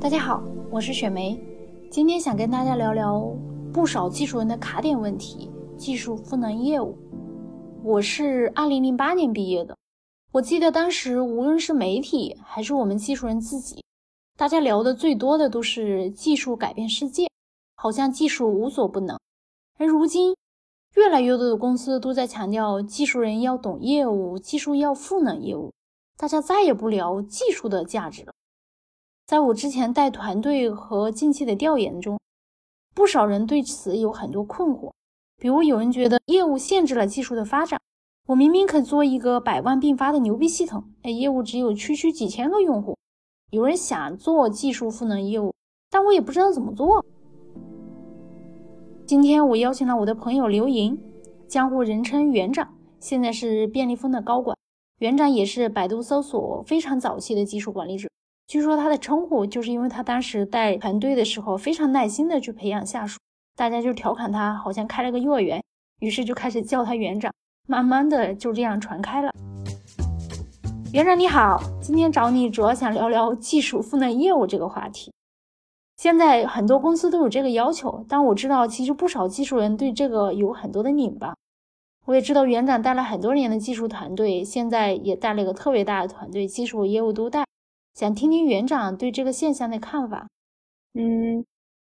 大家好，我是雪梅，今天想跟大家聊聊不少技术人的卡点问题——技术赋能业务。我是二零零八年毕业的，我记得当时无论是媒体还是我们技术人自己，大家聊的最多的都是技术改变世界，好像技术无所不能。而如今，越来越多的公司都在强调技术人要懂业务，技术要赋能业务，大家再也不聊技术的价值了。在我之前带团队和近期的调研中，不少人对此有很多困惑。比如，有人觉得业务限制了技术的发展。我明明可做一个百万并发的牛逼系统，哎，业务只有区区几千个用户。有人想做技术赋能业务，但我也不知道怎么做。今天我邀请了我的朋友刘莹，江湖人称园长，现在是便利蜂的高管。园长也是百度搜索非常早期的技术管理者。据说他的称呼就是因为他当时带团队的时候非常耐心的去培养下属，大家就调侃他好像开了个幼儿园，于是就开始叫他园长，慢慢的就这样传开了。园长你好，今天找你主要想聊聊技术赋能业务这个话题。现在很多公司都有这个要求，但我知道其实不少技术人对这个有很多的拧巴。我也知道园长带了很多年的技术团队，现在也带了一个特别大的团队，技术业务都带。想听听园长对这个现象的看法。嗯，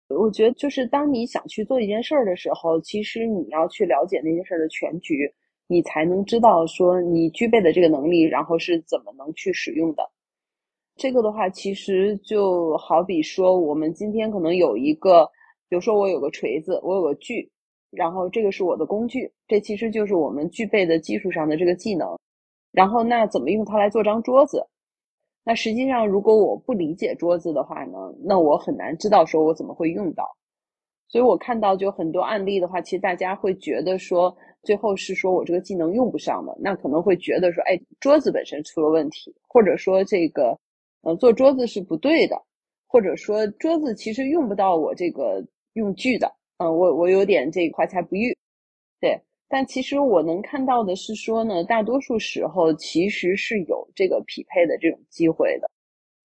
我觉得就是当你想去做一件事儿的时候，其实你要去了解那件事儿的全局，你才能知道说你具备的这个能力，然后是怎么能去使用的。这个的话，其实就好比说，我们今天可能有一个，比如说我有个锤子，我有个锯，然后这个是我的工具，这其实就是我们具备的技术上的这个技能。然后那怎么用它来做张桌子？那实际上，如果我不理解桌子的话呢，那我很难知道说我怎么会用到。所以我看到就很多案例的话，其实大家会觉得说，最后是说我这个技能用不上的，那可能会觉得说，哎，桌子本身出了问题，或者说这个，呃，做桌子是不对的，或者说桌子其实用不到我这个用具的，嗯，我我有点这怀才不遇，但其实我能看到的是说呢，大多数时候其实是有这个匹配的这种机会的，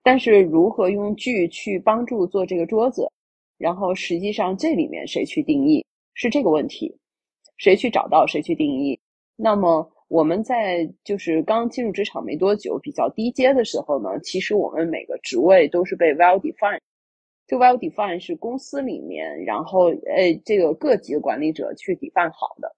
但是如何用剧去帮助做这个桌子，然后实际上这里面谁去定义是这个问题，谁去找到谁去定义。那么我们在就是刚进入职场没多久，比较低阶的时候呢，其实我们每个职位都是被 well defined，这 well defined 是公司里面，然后呃这个各级的管理者去 define 好的。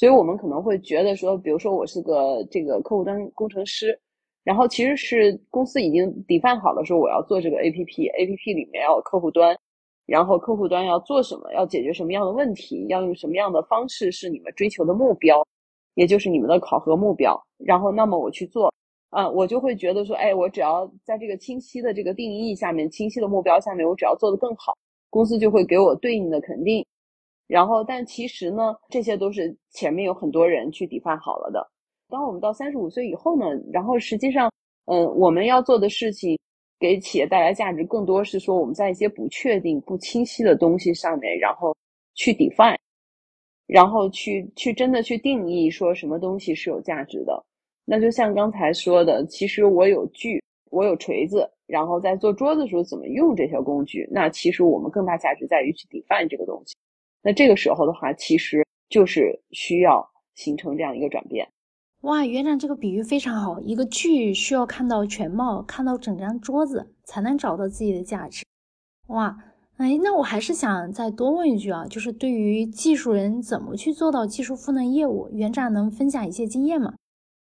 所以我们可能会觉得说，比如说我是个这个客户端工程师，然后其实是公司已经底饭好了，说我要做这个 APP，APP 里面要有客户端，然后客户端要做什么，要解决什么样的问题，要用什么样的方式是你们追求的目标，也就是你们的考核目标。然后那么我去做，啊，我就会觉得说，哎，我只要在这个清晰的这个定义下面，清晰的目标下面，我只要做得更好，公司就会给我对应的肯定。然后，但其实呢，这些都是前面有很多人去底 e 好了的。当我们到三十五岁以后呢，然后实际上，嗯，我们要做的事情，给企业带来价值，更多是说我们在一些不确定、不清晰的东西上面，然后去 define，然后去去真的去定义说什么东西是有价值的。那就像刚才说的，其实我有锯，我有锤子，然后在做桌子的时候怎么用这些工具，那其实我们更大价值在于去 define 这个东西。那这个时候的话，其实就是需要形成这样一个转变。哇，园长这个比喻非常好。一个剧需要看到全貌，看到整张桌子，才能找到自己的价值。哇，哎，那我还是想再多问一句啊，就是对于技术人怎么去做到技术赋能业务，园长能分享一些经验吗？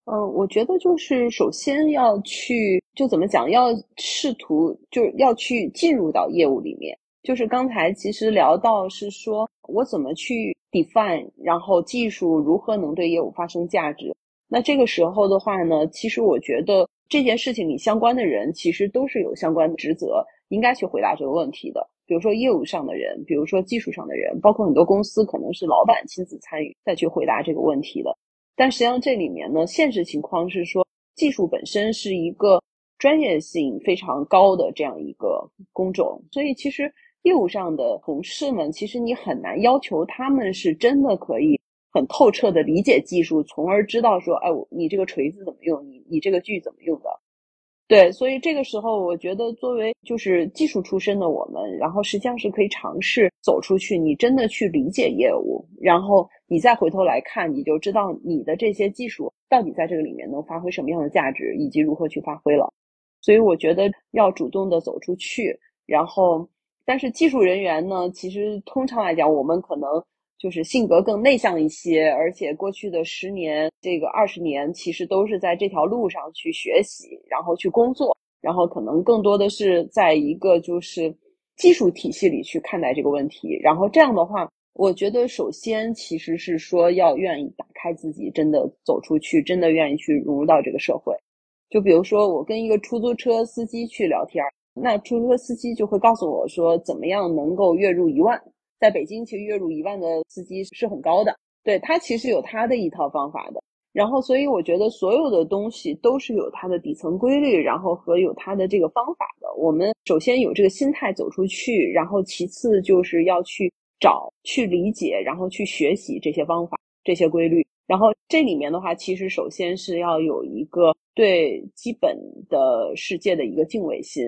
呃，我觉得就是首先要去，就怎么讲，要试图就是要去进入到业务里面。就是刚才其实聊到是说我怎么去 define，然后技术如何能对业务发生价值。那这个时候的话呢，其实我觉得这件事情里相关的人其实都是有相关的职责，应该去回答这个问题的。比如说业务上的人，比如说技术上的人，包括很多公司可能是老板亲自参与再去回答这个问题的。但实际上这里面呢，现实情况是说技术本身是一个专业性非常高的这样一个工种，所以其实。业务上的同事们，其实你很难要求他们是真的可以很透彻的理解技术，从而知道说，哎，你这个锤子怎么用，你你这个锯怎么用的。对，所以这个时候，我觉得作为就是技术出身的我们，然后实际上是可以尝试走出去，你真的去理解业务，然后你再回头来看，你就知道你的这些技术到底在这个里面能发挥什么样的价值，以及如何去发挥了。所以我觉得要主动的走出去，然后，但是技术人员呢，其实通常来讲，我们可能。就是性格更内向一些，而且过去的十年、这个二十年，其实都是在这条路上去学习，然后去工作，然后可能更多的是在一个就是技术体系里去看待这个问题。然后这样的话，我觉得首先其实是说要愿意打开自己，真的走出去，真的愿意去融入到这个社会。就比如说我跟一个出租车司机去聊天，那出租车司机就会告诉我说，怎么样能够月入一万。在北京，其实月入一万的司机是很高的，对他其实有他的一套方法的。然后，所以我觉得所有的东西都是有它的底层规律，然后和有它的这个方法的。我们首先有这个心态走出去，然后其次就是要去找、去理解，然后去学习这些方法、这些规律。然后这里面的话，其实首先是要有一个对基本的世界的一个敬畏心，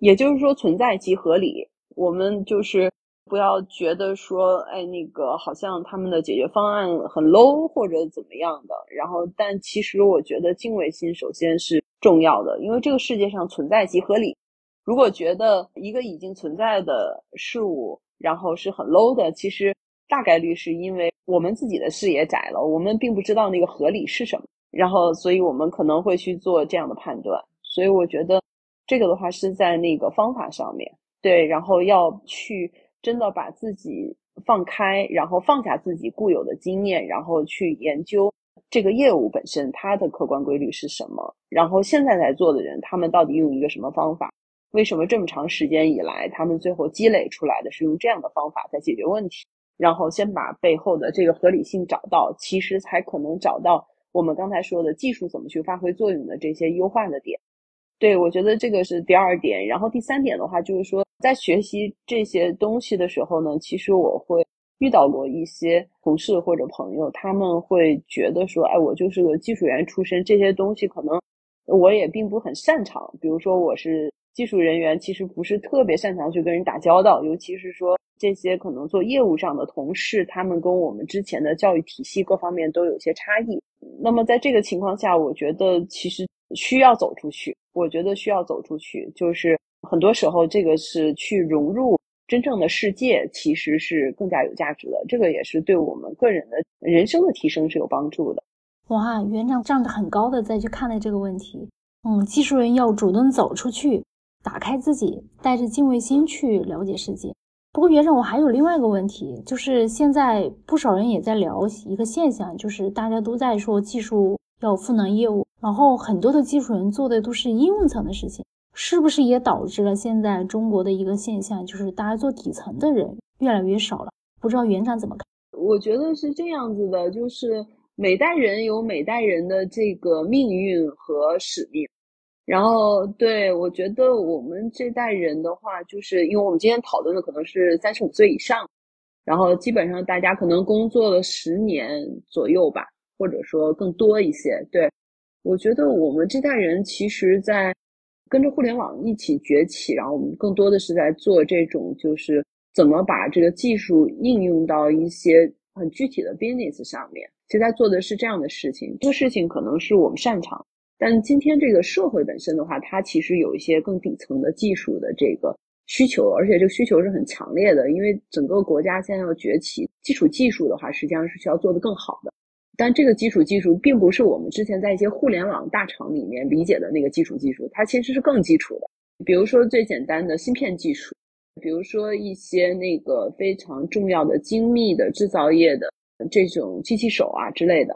也就是说存在即合理。我们就是。不要觉得说，哎，那个好像他们的解决方案很 low 或者怎么样的。然后，但其实我觉得敬畏心首先是重要的，因为这个世界上存在即合理。如果觉得一个已经存在的事物，然后是很 low 的，其实大概率是因为我们自己的视野窄了，我们并不知道那个合理是什么。然后，所以我们可能会去做这样的判断。所以我觉得这个的话是在那个方法上面对，然后要去。真的把自己放开，然后放下自己固有的经验，然后去研究这个业务本身它的客观规律是什么。然后现在在做的人，他们到底用一个什么方法？为什么这么长时间以来，他们最后积累出来的是用这样的方法在解决问题？然后先把背后的这个合理性找到，其实才可能找到我们刚才说的技术怎么去发挥作用的这些优化的点。对我觉得这个是第二点。然后第三点的话，就是说。在学习这些东西的时候呢，其实我会遇到过一些同事或者朋友，他们会觉得说，哎，我就是个技术员出身，这些东西可能我也并不很擅长。比如说，我是技术人员，其实不是特别擅长去跟人打交道，尤其是说这些可能做业务上的同事，他们跟我们之前的教育体系各方面都有些差异。那么在这个情况下，我觉得其实需要走出去。我觉得需要走出去，就是。很多时候，这个是去融入真正的世界，其实是更加有价值的。这个也是对我们个人的人生的提升是有帮助的。哇，园长站得很高的再去看待这个问题。嗯，技术人要主动走出去，打开自己，带着敬畏心去了解世界。不过，园长，我还有另外一个问题，就是现在不少人也在聊一个现象，就是大家都在说技术要赋能业务，然后很多的技术人做的都是应用层的事情。是不是也导致了现在中国的一个现象，就是大家做底层的人越来越少了？不知道园长怎么看？我觉得是这样子的，就是每代人有每代人的这个命运和使命。然后，对我觉得我们这代人的话，就是因为我们今天讨论的可能是三十五岁以上，然后基本上大家可能工作了十年左右吧，或者说更多一些。对我觉得我们这代人其实，在跟着互联网一起崛起，然后我们更多的是在做这种，就是怎么把这个技术应用到一些很具体的 business 上面。其实在做的是这样的事情，这个事情可能是我们擅长，但今天这个社会本身的话，它其实有一些更底层的技术的这个需求，而且这个需求是很强烈的，因为整个国家现在要崛起，基础技术的话，实际上是需要做得更好的。但这个基础技术并不是我们之前在一些互联网大厂里面理解的那个基础技术，它其实是更基础的。比如说最简单的芯片技术，比如说一些那个非常重要的精密的制造业的这种机器手啊之类的。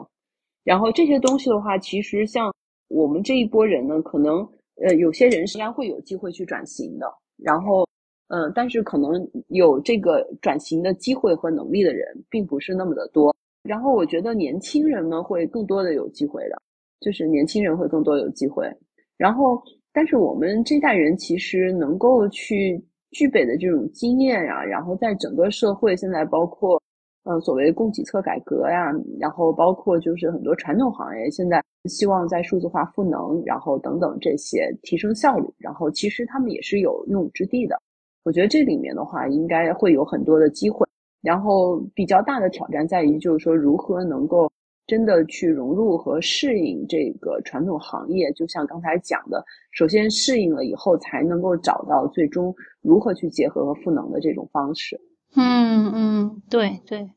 然后这些东西的话，其实像我们这一波人呢，可能呃有些人实际上会有机会去转型的。然后嗯，但是可能有这个转型的机会和能力的人，并不是那么的多。然后我觉得年轻人呢会更多的有机会的，就是年轻人会更多有机会。然后，但是我们这代人其实能够去具备的这种经验呀，然后在整个社会现在包括，呃，所谓供给侧改革呀，然后包括就是很多传统行业现在希望在数字化赋能，然后等等这些提升效率，然后其实他们也是有用武之地的。我觉得这里面的话，应该会有很多的机会。然后比较大的挑战在于，就是说如何能够真的去融入和适应这个传统行业。就像刚才讲的，首先适应了以后，才能够找到最终如何去结合和赋能的这种方式。嗯嗯，对对，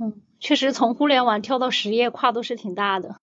嗯，确实从互联网跳到实业，跨度是挺大的。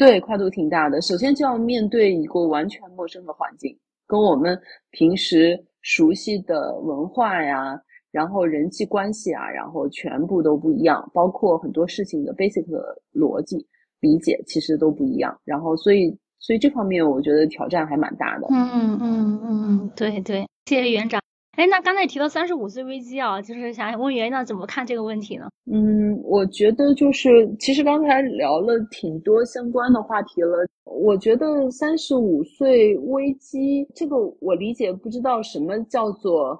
对，跨度挺大的。首先就要面对一个完全陌生的环境，跟我们平时熟悉的文化呀。然后人际关系啊，然后全部都不一样，包括很多事情的 basic 的逻辑理解其实都不一样。然后，所以，所以这方面我觉得挑战还蛮大的。嗯嗯嗯，对对，谢谢园长。哎，那刚才提到三十五岁危机啊，就是想问园长怎么看这个问题呢？嗯，我觉得就是，其实刚才聊了挺多相关的话题了。我觉得三十五岁危机这个我理解不知道什么叫做。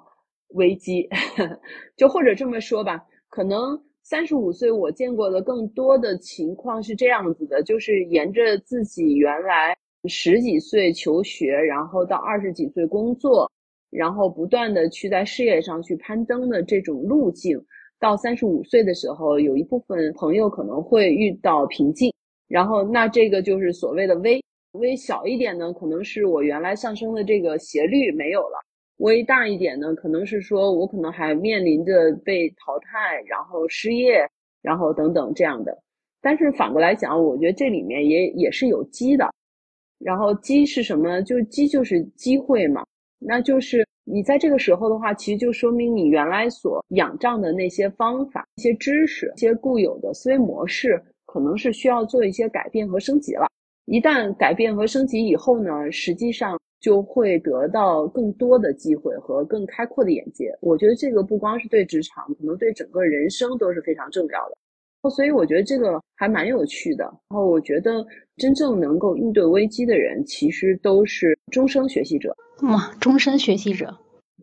危机，就或者这么说吧，可能三十五岁我见过的更多的情况是这样子的，就是沿着自己原来十几岁求学，然后到二十几岁工作，然后不断的去在事业上去攀登的这种路径，到三十五岁的时候，有一部分朋友可能会遇到瓶颈，然后那这个就是所谓的微微小一点呢，可能是我原来上升的这个斜率没有了。微大一点呢，可能是说我可能还面临着被淘汰，然后失业，然后等等这样的。但是反过来讲，我觉得这里面也也是有机的。然后机是什么呢？就机就是机会嘛。那就是你在这个时候的话，其实就说明你原来所仰仗的那些方法、一些知识、一些固有的思维模式，可能是需要做一些改变和升级了。一旦改变和升级以后呢，实际上。就会得到更多的机会和更开阔的眼界。我觉得这个不光是对职场，可能对整个人生都是非常重要的。所以我觉得这个还蛮有趣的。然后我觉得真正能够应对危机的人，其实都是终身学习者。哇，终身学习者。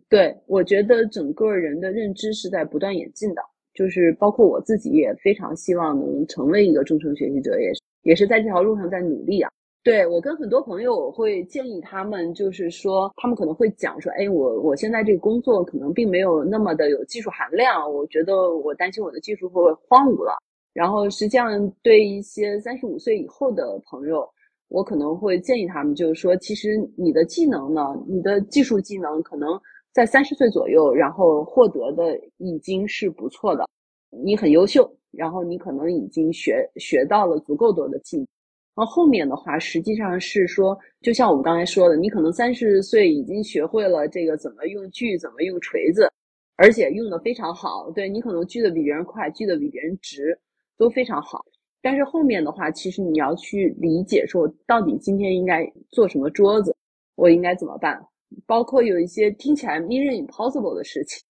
对，我觉得整个人的认知是在不断演进的。就是包括我自己也非常希望能成为一个终身学习者，也是也是在这条路上在努力啊。对我跟很多朋友，我会建议他们，就是说，他们可能会讲说，哎，我我现在这个工作可能并没有那么的有技术含量，我觉得我担心我的技术会荒芜了。然后实际上对一些三十五岁以后的朋友，我可能会建议他们，就是说，其实你的技能呢，你的技术技能可能在三十岁左右，然后获得的已经是不错的，你很优秀，然后你可能已经学学到了足够多的技能。然后后面的话，实际上是说，就像我们刚才说的，你可能三十岁已经学会了这个怎么用锯，怎么用锤子，而且用的非常好。对你可能锯的比别人快，锯的比别人直，都非常好。但是后面的话，其实你要去理解说，到底今天应该做什么桌子，我应该怎么办？包括有一些听起来 impossible 的事情，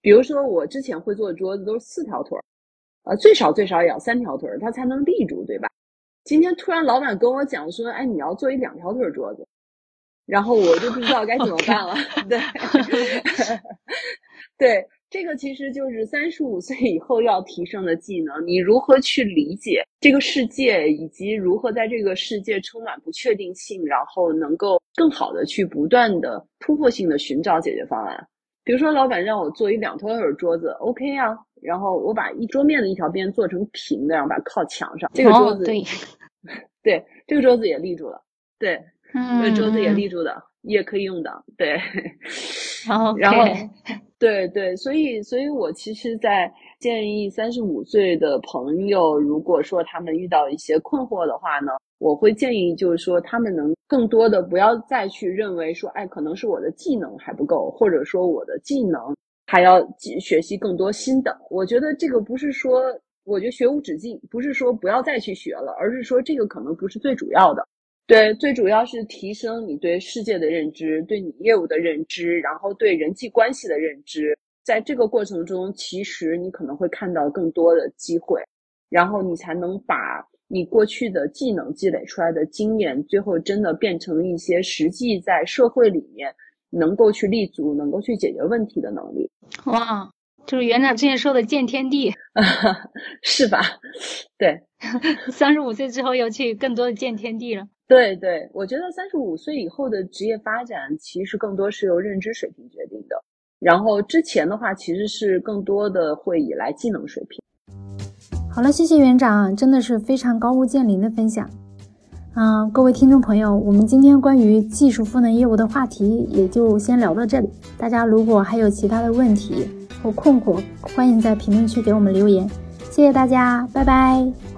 比如说我之前会做的桌子都是四条腿儿，呃，最少最少也要三条腿儿，它才能立住，对吧？今天突然老板跟我讲说，哎，你要做一两条腿桌子，然后我就不知道该怎么办了。对，对，这个其实就是三十五岁以后要提升的技能。你如何去理解这个世界，以及如何在这个世界充满不确定性，然后能够更好的去不断的突破性的寻找解决方案。比如说，老板让我做一两条腿桌子，OK 啊，然后我把一桌面的一条边做成平的，然后把它靠墙上，这个桌子。对，这个桌子也立住了。对，这个桌子也立住的，也可以用的。对，然后，然后，对对，所以，所以我其实，在建议三十五岁的朋友，如果说他们遇到一些困惑的话呢，我会建议就是说，他们能更多的不要再去认为说，哎，可能是我的技能还不够，或者说我的技能还要学习更多新的。我觉得这个不是说。我觉得学无止境，不是说不要再去学了，而是说这个可能不是最主要的。对，最主要是提升你对世界的认知，对你业务的认知，然后对人际关系的认知。在这个过程中，其实你可能会看到更多的机会，然后你才能把你过去的技能积累出来的经验，最后真的变成一些实际在社会里面能够去立足、能够去解决问题的能力。哇！就是园长之前说的见天地，是吧？对，三十五岁之后要去更多的见天地了。对对，我觉得三十五岁以后的职业发展其实更多是由认知水平决定的，然后之前的话其实是更多的会依赖技能水平。好了，谢谢园长，真的是非常高屋建瓴的分享。嗯，各位听众朋友，我们今天关于技术赋能业务的话题也就先聊到这里。大家如果还有其他的问题或困惑，欢迎在评论区给我们留言。谢谢大家，拜拜。